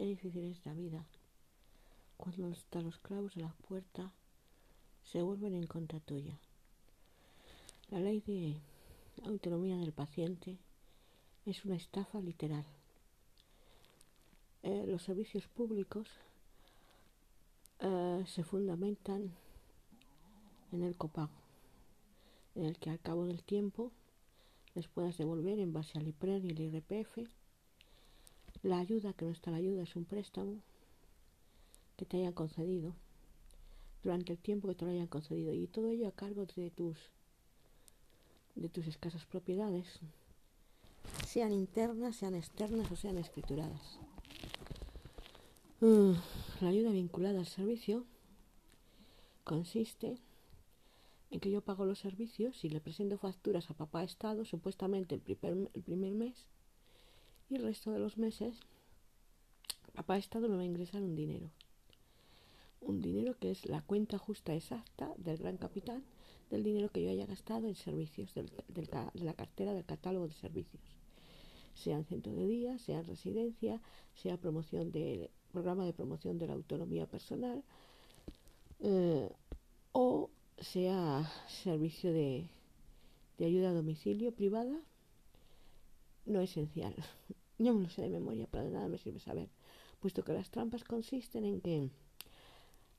qué difícil es la vida cuando hasta los clavos de la puerta se vuelven en contra tuya. La ley de autonomía del paciente es una estafa literal. Eh, los servicios públicos eh, se fundamentan en el copago, en el que al cabo del tiempo les puedas devolver en base al IPRER y el IRPF. La ayuda, que no está la ayuda, es un préstamo que te hayan concedido durante el tiempo que te lo hayan concedido y todo ello a cargo de tus de tus escasas propiedades, sean internas, sean externas o sean escrituradas. Mm, la ayuda vinculada al servicio consiste en que yo pago los servicios y le presento facturas a papá Estado, supuestamente el primer, el primer mes, y el resto de los meses papá Estado me va a ingresar un dinero. Un dinero que es la cuenta justa exacta del gran capital del dinero que yo haya gastado en servicios del, de la cartera del catálogo de servicios. Sean centro de día, sea residencia, sea promoción de programa de promoción de la autonomía personal eh, o sea servicio de, de ayuda a domicilio privada no esencial. Yo me lo sé de memoria, pero de nada me sirve saber, puesto que las trampas consisten en que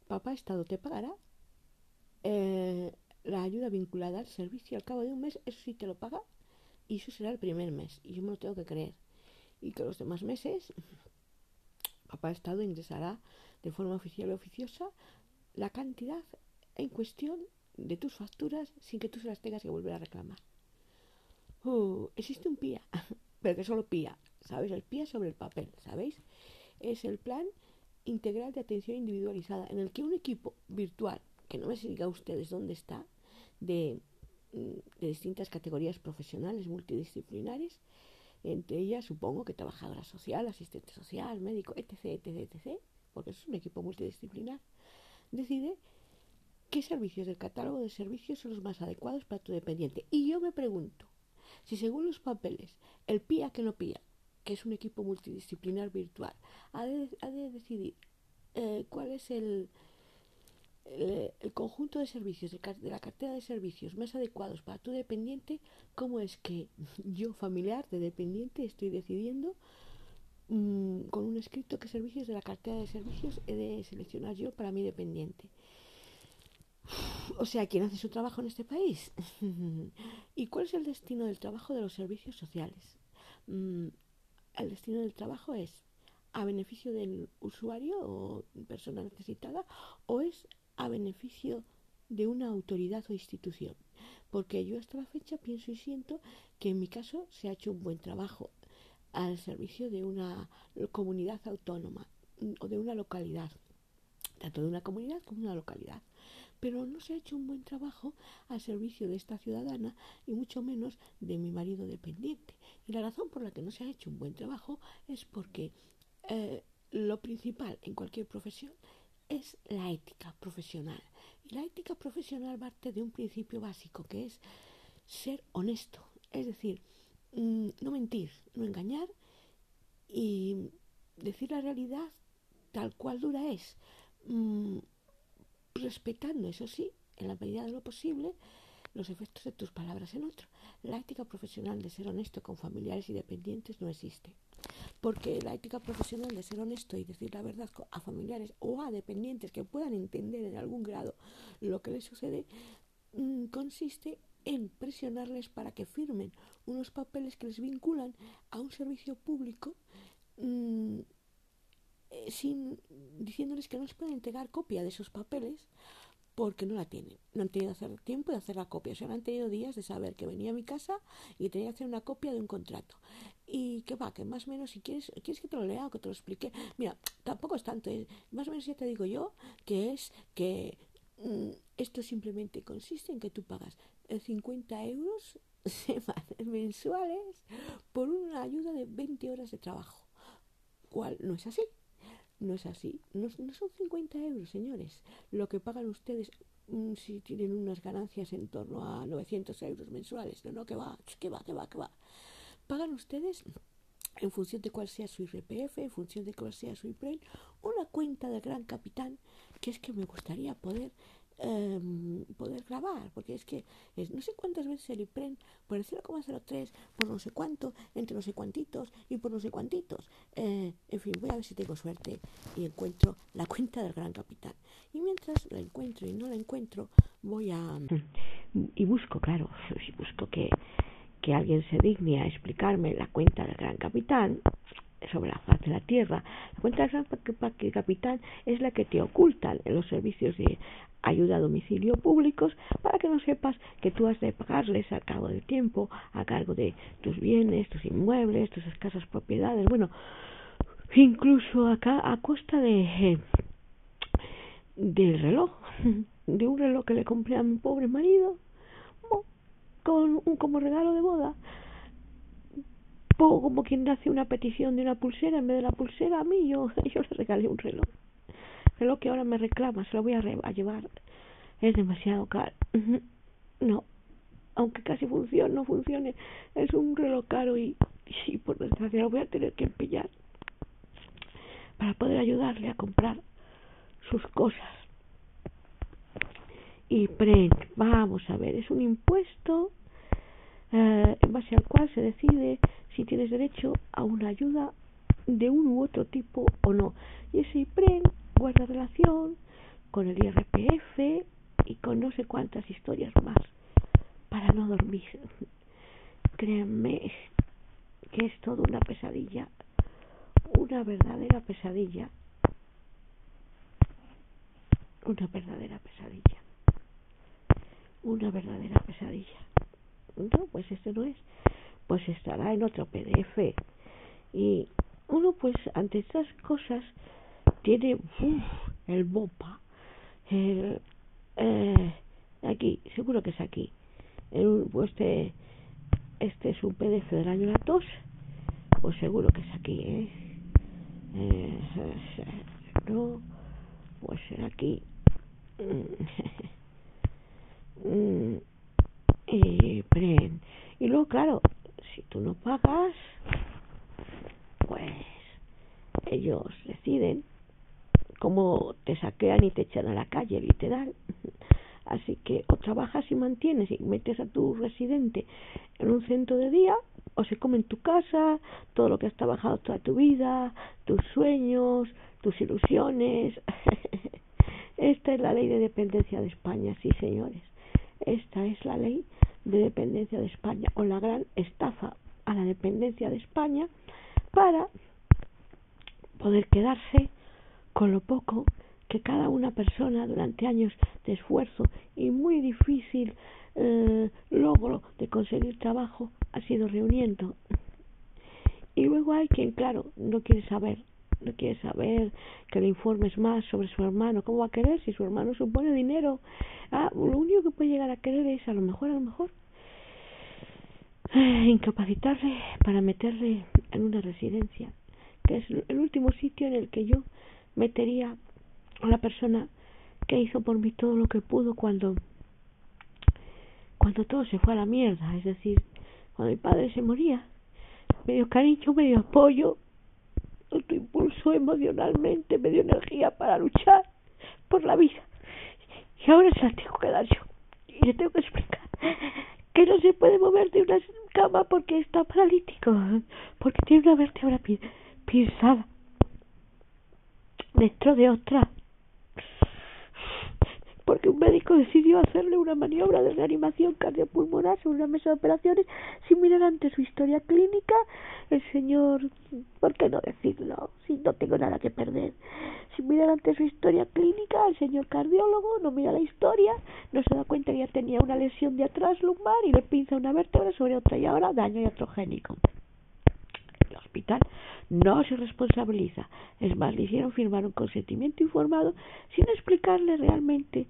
papá Estado te pagará eh, la ayuda vinculada al servicio al cabo de un mes, eso sí te lo paga y eso será el primer mes y yo me lo tengo que creer. Y que los demás meses Papá Estado ingresará de forma oficial o oficiosa la cantidad en cuestión de tus facturas sin que tú se las tengas que volver a reclamar. Uh, existe un PIA, pero que solo PIA, ¿sabes? El PIA sobre el papel, ¿sabéis? Es el plan integral de atención individualizada en el que un equipo virtual, que no me diga ustedes dónde está, de, mm, de distintas categorías profesionales multidisciplinares, entre ellas supongo que trabajadora social, asistente social, médico, etc., etc., etc., porque es un equipo multidisciplinar, decide qué servicios del catálogo de servicios son los más adecuados para tu dependiente. Y yo me pregunto, si según los papeles, el PIA que no PIA, que es un equipo multidisciplinar virtual, ha de, decidir eh, cuál es el, el, conjunto de servicios de, la cartera de servicios más adecuados para tu dependiente, ¿cómo es que yo, familiar de dependiente, estoy decidiendo mm, con un escrito qué servicios de la cartera de servicios he de seleccionar yo para mi dependiente? O sea, ¿quién hace su trabajo en este país? ¿Y cuál es el destino del trabajo de los servicios sociales? Mm, el destino del trabajo es a beneficio del usuario o persona necesitada o es a beneficio de una autoridad o institución. Porque yo hasta la fecha pienso y siento que en mi caso se ha hecho un buen trabajo al servicio de una comunidad autónoma o de una localidad, tanto de una comunidad como de una localidad. Pero no se ha hecho un buen trabajo al servicio de esta ciudadana y mucho menos de mi marido dependiente. Y la razón por la que no se ha hecho un buen trabajo es porque eh, lo principal en cualquier profesión es la ética profesional. Y la ética profesional parte de un principio básico que es ser honesto, es decir, mm, no mentir, no engañar y decir la realidad tal cual dura es, mm, respetando, eso sí, en la medida de lo posible, los efectos de tus palabras en otro. La ética profesional de ser honesto con familiares y dependientes no existe porque la ética profesional de ser honesto y decir la verdad a familiares o a dependientes que puedan entender en algún grado lo que les sucede, mm, consiste en presionarles para que firmen unos papeles que les vinculan a un servicio público mm, eh, sin diciéndoles que no les pueden entregar copia de esos papeles porque no la tienen. No han tenido hacer tiempo de hacer la copia. O sea, no han tenido días de saber que venía a mi casa y tenía que hacer una copia de un contrato. Y que va, que más o menos, si quieres, quieres que te lo lea o que te lo explique. Mira, tampoco es tanto. ¿eh? Más o menos ya te digo yo que es que mm, esto simplemente consiste en que tú pagas 50 euros mensuales por una ayuda de 20 horas de trabajo. ¿Cuál no es así? No es así. No, son 50 euros, señores. Lo que pagan ustedes mm, si tienen unas ganancias en torno a 900 euros mensuales. No, no, que va, que va, que va, que va. Pagan ustedes en función de cuál sea su IRPF, en función de cuál sea su IPREN, una cuenta del gran capitán, que es que me gustaría poder em, poder grabar, porque es que es no sé cuántas veces el IPREN por el 0,03, por no sé cuánto, entre no sé cuantitos y por no sé cuantitos. Eh, en fin, voy a ver si tengo suerte y encuentro la cuenta del gran capitán. Y mientras la encuentro y no la encuentro, voy a... Y busco, claro, si busco que que alguien se digne a explicarme la cuenta del gran capitán sobre la faz de la tierra. La cuenta del gran capitán es la que te ocultan en los servicios de ayuda a domicilio públicos para que no sepas que tú has de pagarles al cabo del tiempo a cargo de tus bienes, tus inmuebles, tus escasas propiedades, bueno, incluso acá a costa de del reloj, de un reloj que le compré a mi pobre marido con un como regalo de boda. Como quien hace una petición de una pulsera, en vez de la pulsera a mí yo, yo le regalé un reloj. Reloj que ahora me reclama, se lo voy a, llevar. Es demasiado caro. No, aunque casi funcione, no funcione, es un reloj caro y, sí, por desgracia lo voy a tener que empeñar para poder ayudarle a comprar sus cosas y PREN, vamos a ver, es un impuesto eh, en base al cual se decide si tienes derecho a una ayuda de un u otro tipo o no. Y ese IPREN guarda relación con el IRPF y con no sé cuántas historias más para no dormir. Créanme que es toda una pesadilla, una verdadera pesadilla, una verdadera pesadilla una verdadera pesadilla. No, pues este no es. Pues estará en otro PDF. Y uno pues ante estas cosas tiene el BOPA. El, eh, aquí, seguro que es aquí. El, pues este, este es un PDF del año 2. Pues seguro que es aquí, ¿eh? eh no, pues será aquí. Mm, y, y luego, claro, si tú no pagas, pues ellos deciden cómo te saquean y te echan a la calle, literal. Así que o trabajas y mantienes y metes a tu residente en un centro de día, o se come en tu casa todo lo que has trabajado toda tu vida, tus sueños, tus ilusiones. Esta es la ley de dependencia de España, sí, señores. Esta es la ley de dependencia de España o la gran estafa a la dependencia de España para poder quedarse con lo poco que cada una persona durante años de esfuerzo y muy difícil eh, logro de conseguir trabajo ha sido reuniendo. Y luego hay quien, claro, no quiere saber no quiere saber que le informes más sobre su hermano. ¿Cómo va a querer si su hermano supone dinero? Ah, lo único que puede llegar a querer es a lo mejor, a lo mejor, eh, incapacitarle para meterle en una residencia, que es el último sitio en el que yo metería a la persona que hizo por mí todo lo que pudo cuando cuando todo se fue a la mierda, es decir, cuando mi padre se moría, medio cariño, medio apoyo, tu impulso emocionalmente, me dio energía para luchar por la vida. Y ahora se la tengo que dar yo. Y le tengo que explicar que no se puede mover de una cama porque está paralítico, porque tiene una vértebra pisada dentro de otra porque un médico decidió hacerle una maniobra de reanimación cardiopulmonar sobre una mesa de operaciones sin mirar ante su historia clínica. El señor, ¿por qué no decirlo? Si no tengo nada que perder. Sin mirar ante su historia clínica, el señor cardiólogo no mira la historia, no se da cuenta que ya tenía una lesión de atrás lumbar y le pinza una vértebra sobre otra y ahora daño iatrogénico. El hospital no se responsabiliza. Es más, le hicieron firmar un consentimiento informado sin explicarle realmente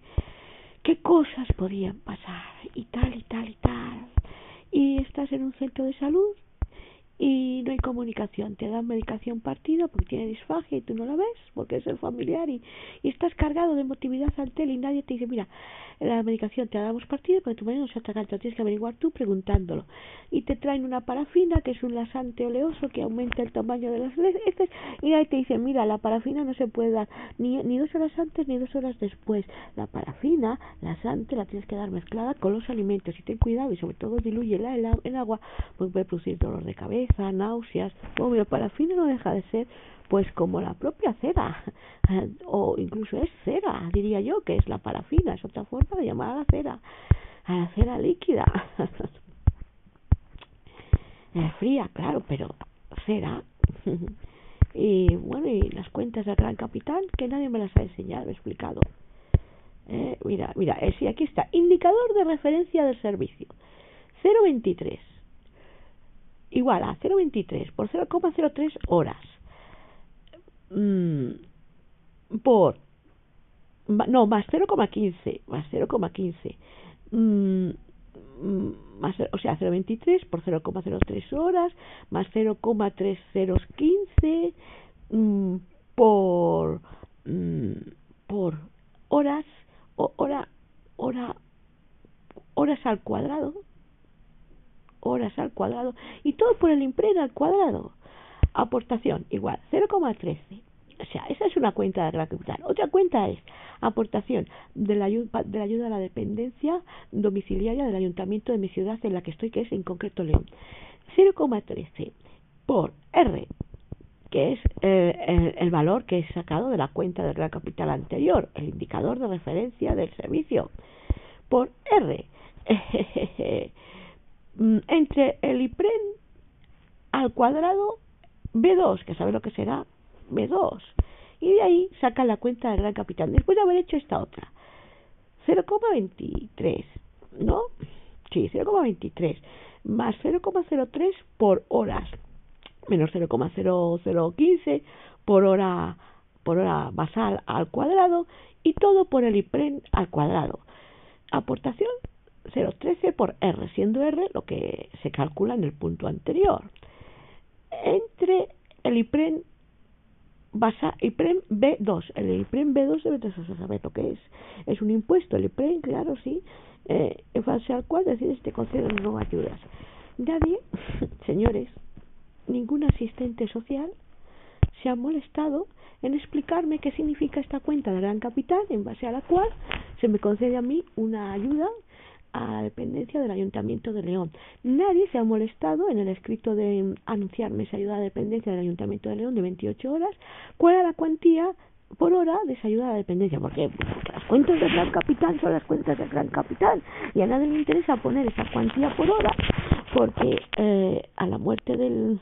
qué cosas podían pasar y tal y tal y tal. Y estás en un centro de salud y no hay comunicación. Te dan medicación partida porque tiene disfagia y tú no la ves porque es el familiar y, estás cargado de emotividad ante él y nadie te dice, mira, la medicación te la damos partida porque tu marido no se ataca, lo tienes que averiguar tú preguntándolo. Y te traen una parafina que es un lasante oleoso que aumenta el tamaño de las heces y ahí te dice, mira, la parafina no se puede dar ni, ni dos horas antes ni dos horas después. La parafina, lasante, la tienes que dar mezclada con los alimentos y ten cuidado y sobre todo diluye el, el agua porque puede producir dolor de cabeza náuseas. Obvio, parafina no deja de ser pues como la propia cera, o incluso es cera, diría yo, que es la parafina, es otra forma de llamar a la cera, a la cera líquida. fría, claro, pero cera. y bueno, y las cuentas del gran capital, que nadie me las ha enseñado, he explicado. Eh, mira, mira, eh, sí, aquí está, indicador de referencia del servicio. 023 igual a 0,23 por 0,03 horas. Mm, por no más 0,15 más 0,15 mm, mm, más o sea 0,23 por 0,03 horas más 0,3015 mm, por mm, por horas o, hora hora horas al cuadrado horas al cuadrado y todo por el IMPREN al cuadrado. Aportación igual 0,13. O sea, esa es una cuenta de capital. Otra cuenta es aportación de la, de la ayuda a la dependencia domiciliaria del ayuntamiento de mi ciudad en la que estoy, que es en concreto León. 0,13 por R, que es eh, el, valor que he sacado de la cuenta de la capital anterior, el indicador de referencia del servicio, por R. Mm, entre el IPREN al cuadrado B2, que sabe lo que será B2, y de ahí saca la cuenta del gran capital, después de haber hecho esta otra. 0,23, ¿no? Sí, 0,23 más 0,03 por horas, menos 0,0015 por hora por hora basal al cuadrado y todo por el IPREN al cuadrado. Aportación 0,13 por R, siendo R lo que se calcula en el punto anterior. Entre el IPREN basa, IPREN B2, el IPREN B2 debe saber lo que es. Es un impuesto, el IPREN, claro, sí, eh, en base al cual decides te conceden no ayudas. Nadie, señores, ningún asistente social se ha molestado en explicarme qué significa esta cuenta de gran capital en base a la cual se me concede a mí una ayuda a dependencia del Ayuntamiento de León. Nadie se ha molestado en el escrito de anunciarme esa ayuda a dependencia del Ayuntamiento de León de 28 horas, cuál era la cuantía por hora de esa ayuda a dependencia. Porque las cuentas del Gran Capital son las cuentas del Gran Capital y a nadie le interesa poner esa cuantía por hora porque eh, a la muerte del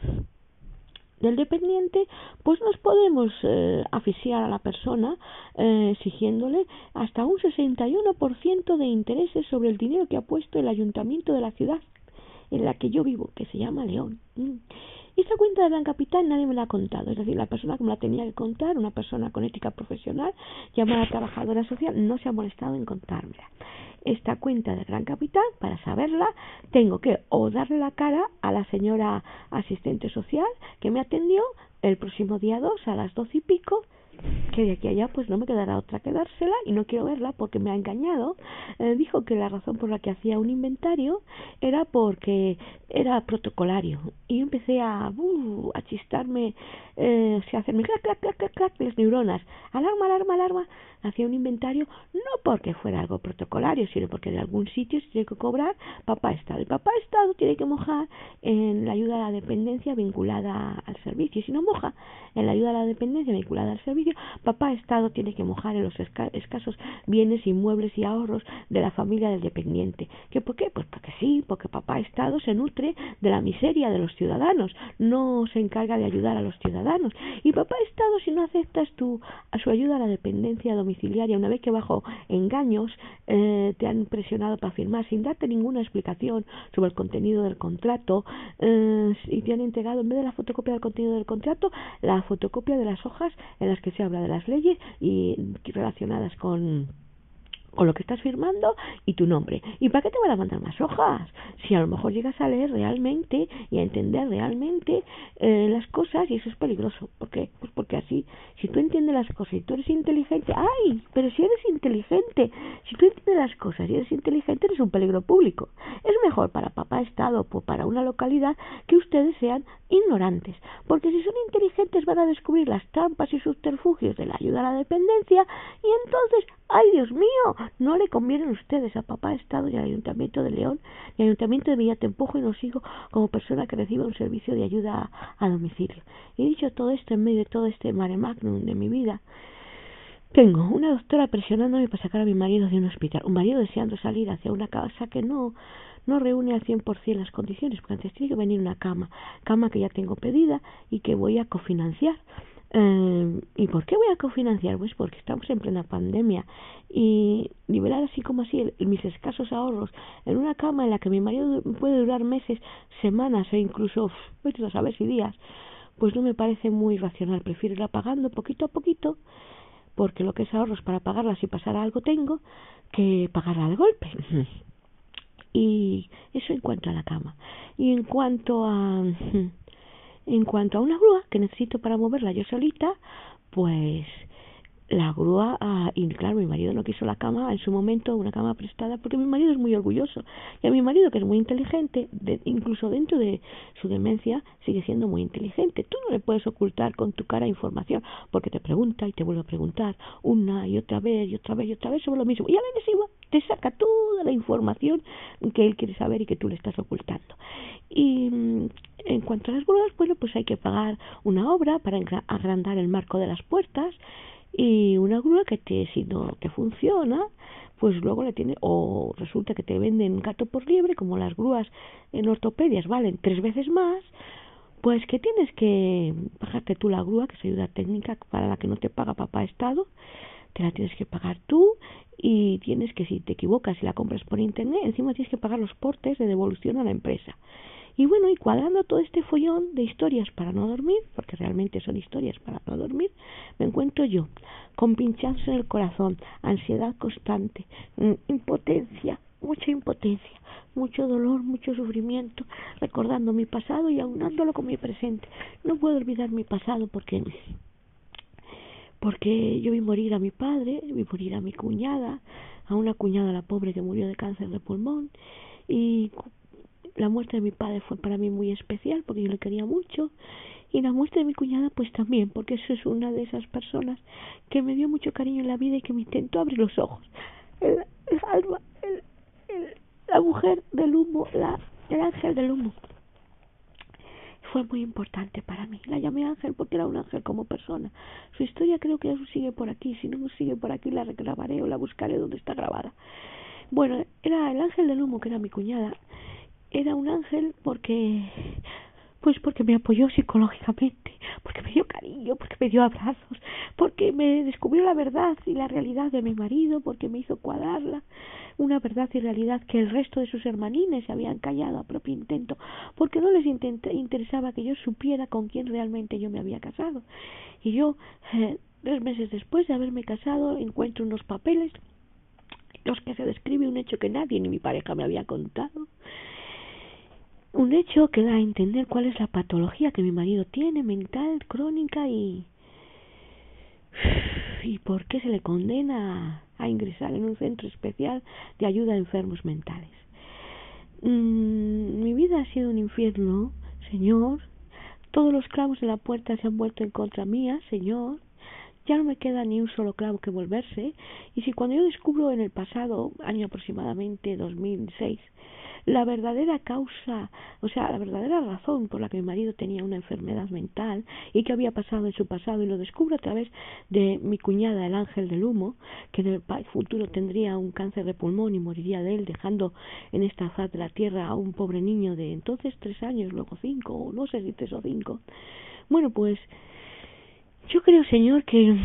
del dependiente, pues nos podemos eh, asfixiar a la persona eh, exigiéndole hasta un 61% de intereses sobre el dinero que ha puesto el ayuntamiento de la ciudad en la que yo vivo, que se llama León. Mm. Esta cuenta de Gran Capital nadie me la ha contado, es decir, la persona que me la tenía que contar, una persona con ética profesional, llamada trabajadora social, no se ha molestado en contármela. Esta cuenta de Gran Capital, para saberla, tengo que o darle la cara a la señora asistente social que me atendió el próximo día 2 a las doce y pico que de aquí a allá pues no me quedará otra que dársela y no quiero verla porque me ha engañado. Eh, dijo que la razón por la que hacía un inventario era porque era protocolario y empecé a, uh, a chistarme, eh, hacerme clac, clac, clac, clac, clac, las neuronas. Alarma, alarma, alarma. Hacía un inventario no porque fuera algo protocolario, sino porque de algún sitio se tiene que cobrar papá Estado. Y papá Estado tiene que mojar en la ayuda a la dependencia vinculada al servicio. Si no moja en la ayuda a la dependencia vinculada al servicio, papá Estado tiene que mojar en los escasos bienes, inmuebles y ahorros de la familia del dependiente. ¿Qué por qué? Pues porque sí, porque papá Estado se nutre de la miseria de los ciudadanos, no se encarga de ayudar a los ciudadanos. Y papá Estado, si no aceptas tu, a su ayuda a la dependencia domiciliaria, una vez que bajo engaños eh, te han presionado para firmar sin darte ninguna explicación sobre el contenido del contrato eh, y te han entregado en vez de la fotocopia del contenido del contrato la fotocopia de las hojas en las que se habla de las leyes y relacionadas con con lo que estás firmando y tu nombre. ¿Y para qué te van a mandar más hojas? Si a lo mejor llegas a leer realmente y a entender realmente eh, las cosas y eso es peligroso. ¿Por qué? Pues porque así, si tú entiendes las cosas y tú eres inteligente, ¡ay! Pero si eres inteligente, si tú entiendes las cosas y eres inteligente, eres un peligro público. Es mejor para papá Estado o para una localidad que ustedes sean ignorantes, porque si son inteligentes van a descubrir las trampas y subterfugios de la ayuda a la dependencia y entonces ¡Ay, Dios mío! No le convienen ustedes a Papá Estado y al Ayuntamiento de León y al Ayuntamiento de Villatempojo y no sigo como persona que reciba un servicio de ayuda a, domicilio. Y dicho todo esto, en medio de todo este mare magnum de mi vida, tengo una doctora presionándome para sacar a mi marido de un hospital, un marido deseando salir hacia una casa que no no reúne al 100% las condiciones, porque antes tiene que venir una cama, cama que ya tengo pedida y que voy a cofinanciar. Eh, ¿Y por qué voy a cofinanciar? Pues porque estamos en plena pandemia y nivelar así como así mis escasos ahorros en una cama en la que mi marido puede durar meses, semanas o incluso, pues a saber si días, pues no me parece muy racional. Prefiero irla pagando poquito a poquito porque lo que es ahorros para pagarla si pasara algo tengo que pagarla de golpe. y eso en cuanto a la cama. Y en cuanto a en cuanto a una grúa que necesito para moverla yo solita, pues la grúa, ah, y claro, mi marido no quiso la cama en su momento, una cama prestada, porque mi marido es muy orgulloso. Y a mi marido, que es muy inteligente, incluso dentro de su demencia, sigue siendo muy inteligente. Tú no le puedes ocultar con tu cara información, porque te pregunta y te vuelve a preguntar una y otra vez y otra vez y otra vez sobre lo mismo. Y a la te saca toda la información que él quiere saber y que tú le estás ocultando. Y mm, en cuanto a las grúas, bueno, pues hay que pagar una obra para agrandar el marco de las puertas y una grúa que te, si no te funciona, pues luego le tiene, o resulta que te venden gato por liebre, como las grúas en ortopedias valen tres veces más, pues que tienes que pagarte tú la grúa, que es ayuda técnica para la que no te paga papá Estado, te la tienes que pagar tú y tienes que, si te equivocas y la compras por internet, encima tienes que pagar los portes de devolución a la empresa. Y bueno, y cuadrando todo este follón de historias para no dormir, porque realmente son historias para no dormir, me encuentro yo, con pinchazos en el corazón, ansiedad constante, mm, impotencia, mucha impotencia, mucho dolor, mucho sufrimiento, recordando mi pasado y aunándolo con mi presente. No puedo olvidar mi pasado porque porque yo vi morir a mi padre, vi morir a mi cuñada, a una cuñada la pobre que murió de cáncer de pulmón y la muerte de mi padre fue para mí muy especial porque yo le quería mucho y la muerte de mi cuñada pues también porque eso es una de esas personas que me dio mucho cariño en la vida y que me intentó abrir los ojos el, alma la mujer del humo la, el ángel del humo fue muy importante para mí. La llamé ángel porque era un ángel como persona. Su historia creo que aún sigue por aquí. Si no sigue por aquí, la regrabaré o la buscaré donde está grabada. Bueno, era el ángel del humo, que era mi cuñada era un ángel porque pues porque me apoyó psicológicamente, porque me dio cariño, porque me dio abrazos, porque me descubrió la verdad y la realidad de mi marido, porque me hizo cuadrarla, una verdad y realidad que el resto de sus hermanines se habían callado a propio intento, porque no les interesaba que yo supiera con quién realmente yo me había casado. Y yo, eh, tres meses después de haberme casado, encuentro unos papeles, los que se describe un hecho que nadie ni mi pareja me había contado, un hecho que da a entender cuál es la patología que mi marido tiene, mental, crónica y... y por qué se le condena a, ingresar en un centro especial de ayuda a enfermos mentales. Mm, mi vida ha sido un infierno, Señor. Todos los clavos de la puerta se han vuelto en contra mía, Señor. Ya no me queda ni un solo clavo que volverse. Y si cuando yo descubro en el pasado, año aproximadamente 2006, la verdadera causa, o sea, la verdadera razón por la que mi marido tenía una enfermedad mental y que había pasado en su pasado y lo descubro a través de mi cuñada, el ángel del humo, que en el futuro tendría un cáncer de pulmón y moriría de él, dejando en esta faz de la tierra a un pobre niño de entonces tres años, luego cinco, o no sé si tres o cinco. Bueno, pues yo creo, Señor, que,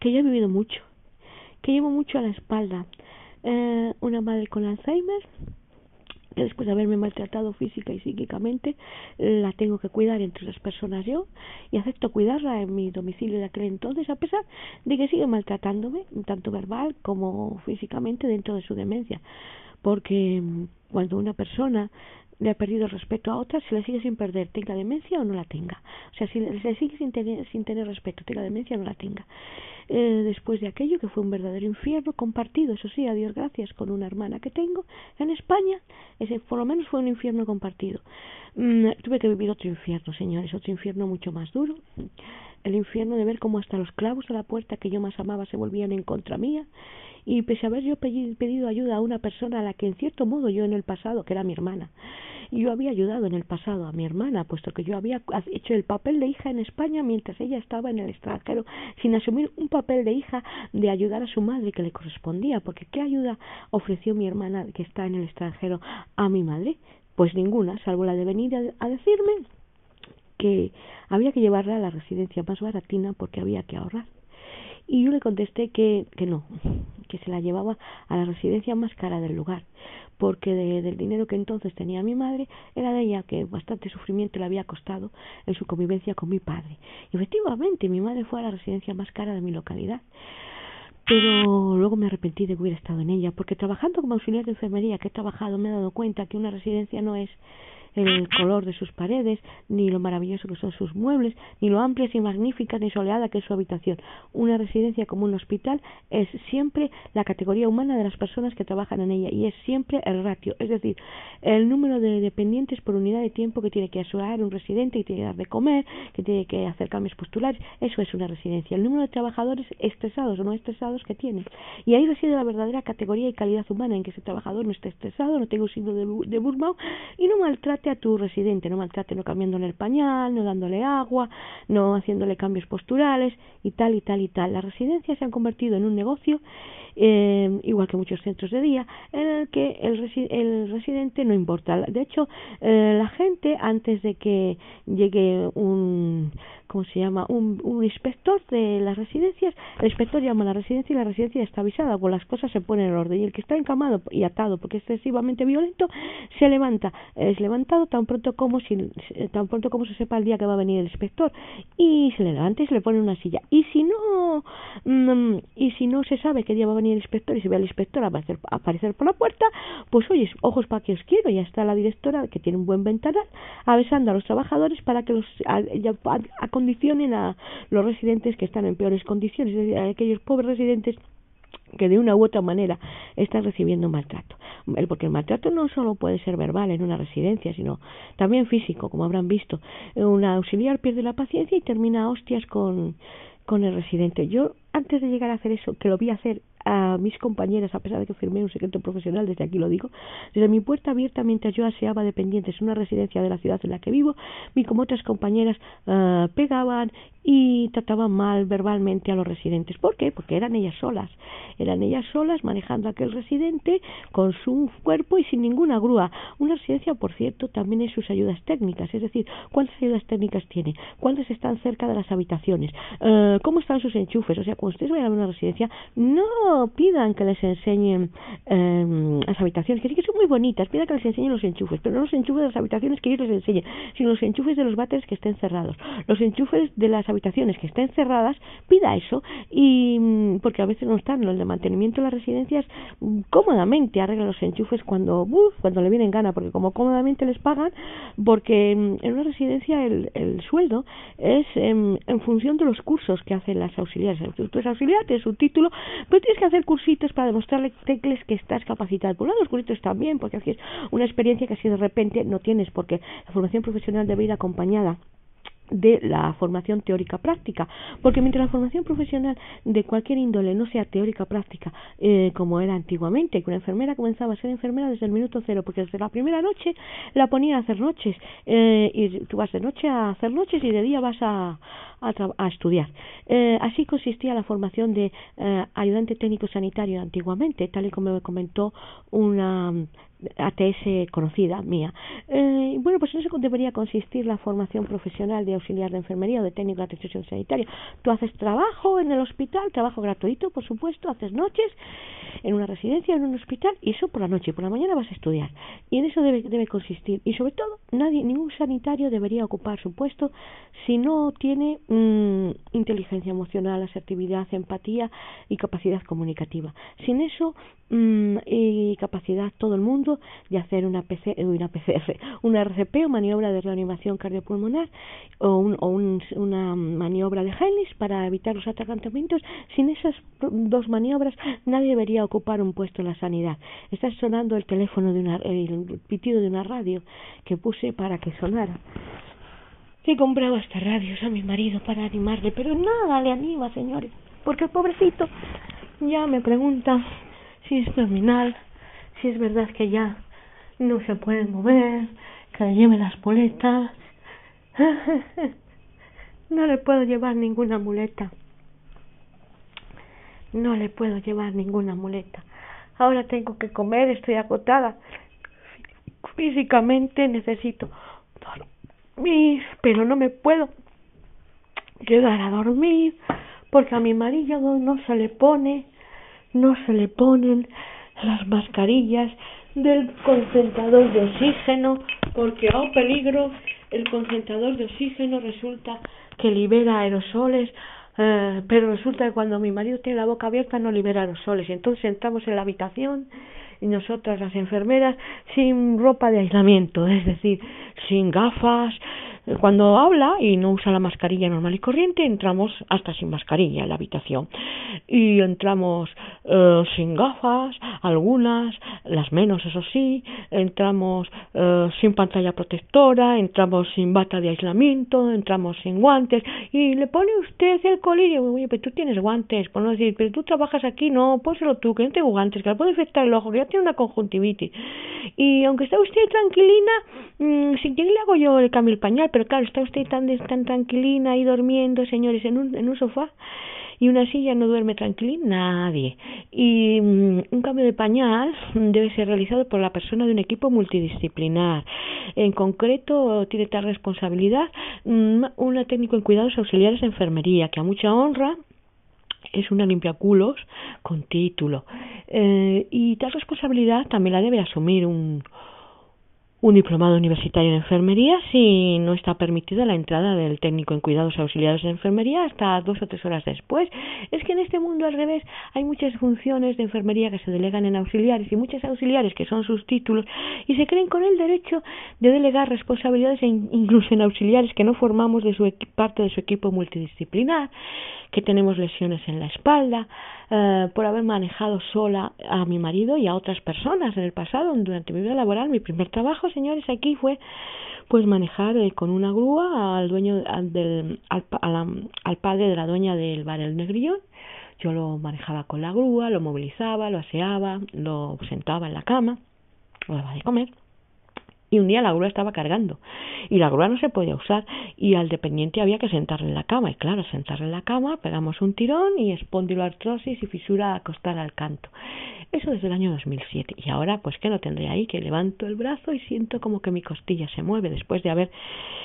que yo he vivido mucho, que llevo mucho a la espalda. Eh, una madre con Alzheimer, después de haberme maltratado física y psíquicamente, la tengo que cuidar entre las personas yo y acepto cuidarla en mi domicilio de aquel entonces, a pesar de que sigue maltratándome, tanto verbal como físicamente, dentro de su demencia. Porque mm, cuando una persona le ha perdido el respeto a otra, se le sigue sin perder, tenga demencia o no la tenga. O sea, si le sigue sin tener, sin tener respeto, tenga demencia o no la tenga. Eh, después de aquello, que fue un verdadero infierno compartido, eso sí, a Dios gracias, con una hermana que tengo en España, ese por lo menos fue un infierno compartido. Mm, tuve que vivir otro infierno, señores, otro infierno mucho más duro. El infierno de ver cómo hasta los clavos de la puerta que yo más amaba se volvían en contra mía y pese a haber yo pedido ayuda a una persona a la que en cierto modo yo en el pasado, que era mi hermana, yo había ayudado en el pasado a mi hermana, puesto que yo había hecho el papel de hija en España mientras ella estaba en el extranjero, sin asumir un papel de hija de ayudar a su madre que le correspondía, porque ¿qué ayuda ofreció mi hermana que está en el extranjero a mi madre? Pues ninguna, salvo la de venir a decirme que había que llevarla a la residencia más baratina porque había que ahorrar. Y yo le contesté que, que no, que se la llevaba a la residencia más cara del lugar, porque del dinero que entonces tenía mi madre era de ella que bastante sufrimiento le había costado en su convivencia con mi padre. Y efectivamente, mi madre fue a la residencia más cara de mi localidad. Pero luego me arrepentí de hubiera estado en ella, porque trabajando como auxiliar de enfermería que he trabajado me he dado cuenta que una residencia no es el color de sus paredes, ni lo maravilloso que son sus muebles, ni lo amplias y magníficas ni soleada que es su habitación. Una residencia como un hospital es siempre la categoría humana de las personas que trabajan en ella y es siempre el ratio, es decir, el número de dependientes por unidad de tiempo que tiene que asegurar un residente, que tiene que dar de comer, que tiene que hacer cambios postulares, eso es una residencia. El número de trabajadores estresados o no estresados que tiene. Y ahí reside la verdadera categoría y calidad humana en que ese trabajador no esté estresado, no tenga un signo de, de Burmau y no maltrate a tu residente, no maltrate no cambiándole el pañal, no dándole agua, no haciéndole cambios posturales y tal y tal y tal. Las residencias se han convertido en un negocio, eh, igual que muchos centros de día, en el que el, el residente no importa. De hecho, eh, la gente antes de que llegue un ¿cómo se llama? Un, un inspector de las residencias, el inspector llama a la residencia y la residencia está avisada, pues las cosas se ponen en orden. Y el que está encamado y atado porque es excesivamente violento, se levanta, es levantado tan pronto como si, tan pronto como se sepa el día que va a venir el inspector y se le levanta y se le pone una silla. Y si no, mm, y si no se sabe qué día va a venir el inspector y se ve al inspector aparecer, aparecer por la puerta, pues oye, ojos para que os quiero, ya está la directora que tiene un buen ventanal avisando a los trabajadores para que los a, condicionen a los residentes que están en peores condiciones, es decir, a aquellos pobres residentes que de una u otra manera están recibiendo maltrato. Porque el maltrato no solo puede ser verbal en una residencia, sino también físico, como habrán visto. Un auxiliar pierde la paciencia y termina a hostias con, con el residente. Yo, antes de llegar a hacer eso, que lo vi hacer a mis compañeras, a pesar de que firmé un secreto profesional, desde aquí lo digo, desde mi puerta abierta mientras yo aseaba dependientes en una residencia de la ciudad en la que vivo, vi como otras compañeras uh, pegaban y trataban mal verbalmente a los residentes. ¿Por qué? Porque eran ellas solas. Eran ellas solas manejando a aquel residente con su cuerpo y sin ninguna grúa. Una residencia, por cierto, también es sus ayudas técnicas, es decir, cuántas ayudas técnicas tiene, cuántas están cerca de las habitaciones, uh, cómo están sus enchufes. O sea, ustedes vayan a una residencia, no pidan que les enseñen eh, las habitaciones, que sí que son muy bonitas, pidan que les enseñen los enchufes, pero no los enchufes de las habitaciones que ellos les enseñen, sino los enchufes de los váteres que estén cerrados. Los enchufes de las habitaciones que estén cerradas, pida eso, y mm, porque a veces no están, los de mantenimiento de las residencias cómodamente arreglan los enchufes cuando, cuando le vienen gana, porque como cómodamente les pagan, porque mm, en una residencia el, el sueldo es en, en, función de los cursos que hacen las auxiliares. Tú eres auxiliar, tienes un título, pero tienes que hacer cursitos para demostrarle tecles que estás capacitado. Por un lado, los cursitos también, porque es una experiencia que si de repente no tienes, porque la formación profesional debe ir acompañada de la formación teórica práctica porque mientras la formación profesional de cualquier índole no sea teórica práctica eh, como era antiguamente que una enfermera comenzaba a ser enfermera desde el minuto cero porque desde la primera noche la ponía a hacer noches eh, y tú vas de noche a hacer noches y de día vas a, a, estudiar. Eh, así consistía la formación de eh, ayudante técnico sanitario antiguamente, tal y como me comentó una ATS conocida mía. Eh, bueno, pues en eso debería consistir la formación profesional de auxiliar de enfermería o de técnico de atención sanitaria. Tú haces trabajo en el hospital, trabajo gratuito, por supuesto, haces noches en una residencia, en un hospital, y eso por la noche y por la mañana vas a estudiar. Y en eso debe, debe consistir. Y sobre todo, nadie, ningún sanitario debería ocupar su puesto si no tiene mm, inteligencia emocional, asertividad, empatía y capacidad comunicativa. Sin eso, mm, y capacidad todo el mundo de hacer una, PC, una PCR, una RCP o maniobra de reanimación cardiopulmonar o, un, o un, una maniobra de Heilis para evitar los atragantamientos. Sin esas dos maniobras nadie debería ocupar un puesto en la sanidad. Está sonando el teléfono de una, el pitido de una radio que puse para que sonara. He comprado hasta radios a mi marido para animarle, pero nada le anima, señores, porque el pobrecito ya me pregunta si es terminal, si es verdad que ya no se puede mover, que le lleve las muletas. no le puedo llevar ninguna muleta. No le puedo llevar ninguna muleta. Ahora tengo que comer, estoy agotada. Físicamente necesito dormir, pero no me puedo llegar a dormir porque a mi marido no se le pone, no se le ponen las mascarillas del concentrador de oxígeno porque a oh peligro el concentrador de oxígeno resulta que libera aerosoles eh, pero resulta que cuando mi marido tiene la boca abierta no libera aerosoles entonces entramos en la habitación y nosotras las enfermeras sin ropa de aislamiento es decir sin gafas cuando habla y no usa la mascarilla normal y corriente, entramos hasta sin mascarilla en la habitación. Y entramos eh, sin gafas, algunas, las menos, eso sí, entramos eh, sin pantalla protectora, entramos sin bata de aislamiento, entramos sin guantes. Y le pone usted el colirio, oye, pero tú tienes guantes, por no decir, pero tú trabajas aquí, no, pónselo tú, que no tengo guantes, que le puede afectar el ojo, que ya tiene una conjuntivitis. Y aunque esté usted tranquilina, mmm, si quiere le hago yo el cambio el pañal, pero claro, está usted tan, tan tranquilina ahí durmiendo, señores, en un, en un sofá y una silla no duerme tranquilina nadie. Y mm, un cambio de pañal debe ser realizado por la persona de un equipo multidisciplinar. En concreto, tiene tal responsabilidad mm, una técnico en cuidados auxiliares de enfermería, que a mucha honra es una limpiaculos con título. Eh, y tal responsabilidad también la debe asumir un, un diplomado universitario en enfermería si no está permitida la entrada del técnico en cuidados auxiliares de enfermería hasta dos o tres horas después. Es que en este mundo al revés hay muchas funciones de enfermería que se delegan en auxiliares y muchos auxiliares que son sus títulos y se creen con el derecho de delegar responsabilidades incluso en auxiliares que no formamos de su parte de su equipo multidisciplinar, que tenemos lesiones en la espalda, eh, por haber manejado sola a mi marido y a otras personas en el pasado, durante mi vida laboral. Mi primer trabajo, señores, aquí fue pues manejar eh, con una grúa al dueño del al, al, padre de la dueña del bar El Negrillón yo lo manejaba con la grúa, lo movilizaba, lo aseaba, lo sentaba en la cama, lo daba de comer y un día la grúa estaba cargando. Y la grúa no se podía usar y al dependiente había que sentarle en la cama. Y claro, sentarle en la cama, pegamos un tirón y espondiloartrosis y fisura a costar al canto. Eso desde el año 2007 y ahora pues que no tendré ahí que levanto el brazo y siento como que mi costilla se mueve después de haber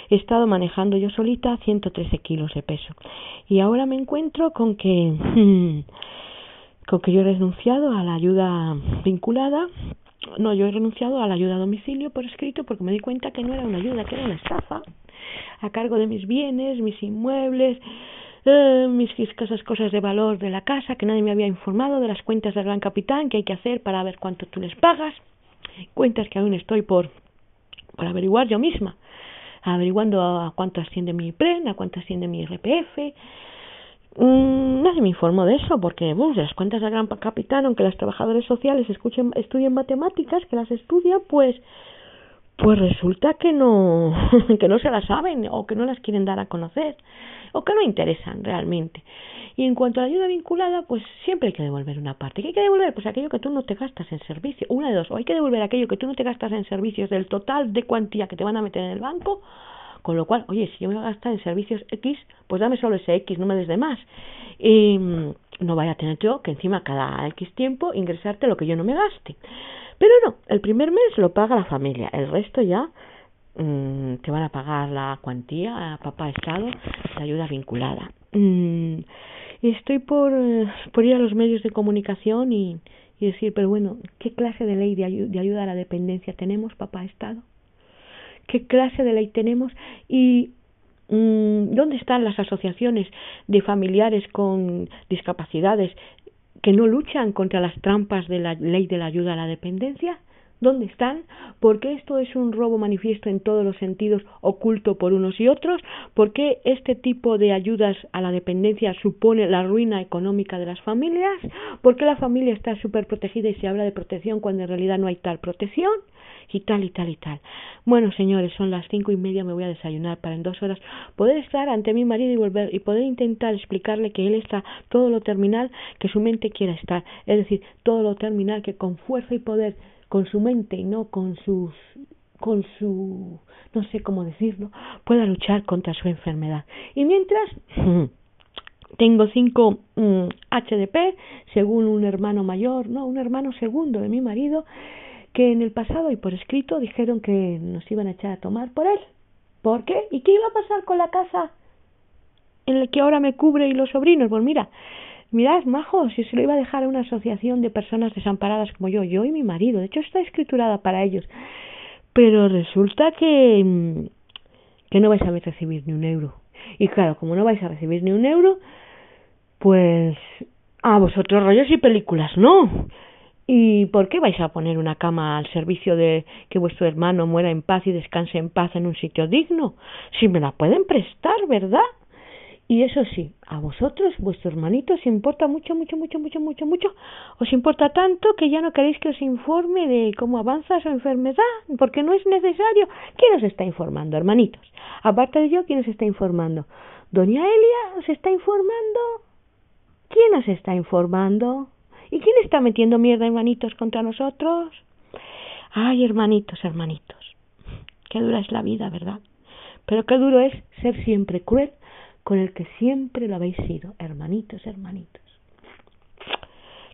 estado manejando yo solita 113 kilos de peso. Y ahora me encuentro con que con que yo he renunciado a la ayuda vinculada no, yo he renunciado a la ayuda a domicilio por escrito porque me di cuenta que no era una ayuda, que era una estafa. A cargo de mis bienes, mis inmuebles, eh, mis escasas cosas de valor de la casa, que nadie me había informado de las cuentas del gran capitán que hay que hacer para ver cuánto tú les pagas, cuentas que aún estoy por, por averiguar yo misma, averiguando a cuánto asciende mi PREN, a cuánto asciende mi RPF, nadie me informó de eso, porque las cuentas del gran capitán, aunque las trabajadoras sociales escuchen, estudien matemáticas, que las estudian, pues pues resulta que no que no se las saben o que no las quieren dar a conocer o que no interesan realmente. Y en cuanto a la ayuda vinculada, pues siempre hay que devolver una parte. ¿Qué hay que devolver? Pues aquello que tú no te gastas en servicio. Una de dos. O hay que devolver aquello que tú no te gastas en servicios del total de cuantía que te van a meter en el banco Con lo cual, oye, si yo me voy a gastar en servicios X, pues dame solo ese X, no me des de más. Y mm, no vaya a tener yo que encima cada X tiempo ingresarte lo que yo no me gaste. Pero no, el primer mes lo paga la familia, el resto ya mmm, te van a pagar la cuantía papá Estado, la ayuda vinculada. Mm, y estoy por, por ir a los medios de comunicación y, y decir, pero bueno, ¿qué clase de ley de, ayuda a la dependencia tenemos, papá Estado? ¿Qué clase de ley tenemos? Y mm, ¿Dónde están las asociaciones de familiares con discapacidades que no luchan contra las trampas de la ley de la ayuda a la dependencia? ¿Dónde están? ¿Por qué esto es un robo manifiesto en todos los sentidos, oculto por unos y otros? ¿Por qué este tipo de ayudas a la dependencia supone la ruina económica de las familias? ¿Por qué la familia está súper protegida y se habla de protección cuando en realidad no hay tal protección? Y tal y tal y tal. Bueno, señores, son las cinco y media, me voy a desayunar para en dos horas poder estar ante mi marido y volver y poder intentar explicarle que él está todo lo terminal que su mente quiera estar. Es decir, todo lo terminal que con fuerza y poder con su mente y no con sus con su no sé cómo decirlo pueda luchar contra su enfermedad. Y mientras tengo cinco mm, HDP según un hermano mayor no un hermano segundo de mi marido que en el pasado y por escrito dijeron que nos iban a echar a tomar por él. ¿por qué? ¿y qué iba a pasar con la casa en la que ahora me cubre y los sobrinos pues mira Mirad, majo, si se lo iba a dejar a una asociación de personas desamparadas como yo, yo y mi marido. De hecho, está escriturada para ellos. Pero resulta que, mm, que no vais a recibir ni un euro. Y claro, como no vais a recibir ni un euro, pues a vosotros rollos y películas, no. ¿Y por qué vais a poner una cama al servicio de que vuestro hermano muera en paz y descanse en paz en un sitio digno? Si me la pueden prestar, ¿verdad? Y eso sí, a vosotros, vuestro hermanito, os importa mucho, mucho, mucho, mucho, mucho, mucho. Os importa tanto que ya no queréis que os informe de cómo avanza su enfermedad, porque no es necesario. ¿Quién os está informando, hermanitos? Aparte de yo, ¿quién os está informando? ¿Doña Elia os está informando? ¿Quién os está informando? ¿Y quién está metiendo mierda, hermanitos, contra nosotros? Ay, hermanitos, hermanitos. Qué dura es la vida, ¿verdad? Pero qué duro es ser siempre cruel con el que siempre lo habéis sido, hermanitos, hermanitos.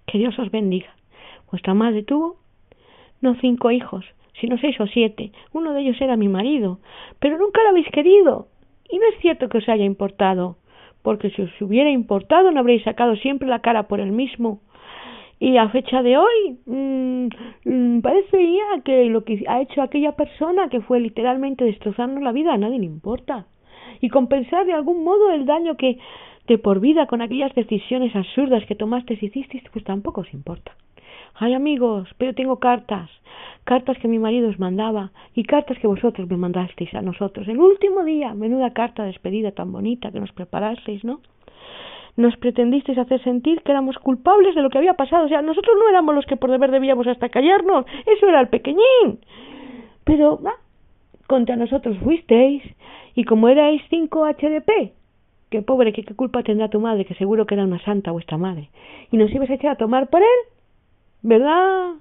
Que Dios os bendiga. Vuestra madre tuvo no cinco hijos, sino seis o siete. Uno de ellos era mi marido, pero nunca lo habéis querido. Y no es cierto que os haya importado, porque si os hubiera importado no habréis sacado siempre la cara por el mismo. Y a fecha de hoy, mmm, mmm, parece ya que lo que ha hecho aquella persona, que fue literalmente destrozarnos la vida, a nadie le importa y compensar de algún modo el daño que de por vida con aquellas decisiones absurdas que tomaste y hiciste, pues tampoco os importa. Ay amigos, pero tengo cartas, cartas que mi marido os mandaba y cartas que vosotros me mandasteis a nosotros. El último día, menuda carta de despedida tan bonita que nos preparasteis, ¿no? Nos pretendisteis hacer sentir que éramos culpables de lo que había pasado. O sea, nosotros no éramos los que por deber debíamos hasta callarnos. Eso era el pequeñín. Pero, contra nosotros fuisteis y como erais cinco HDP, que pobre, que qué culpa tendrá tu madre, que seguro que era una santa vuestra madre, y nos ibas a echar a tomar por él, ¿verdad?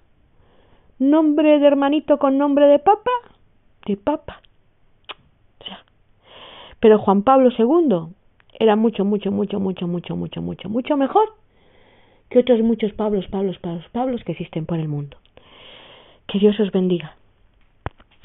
Nombre de hermanito con nombre de papa, de papa. pero Juan Pablo II era mucho, mucho, mucho, mucho, mucho, mucho, mucho, mucho mejor que otros muchos Pablos, Pablos, Pablos, Pablos que existen por el mundo. Que Dios os bendiga.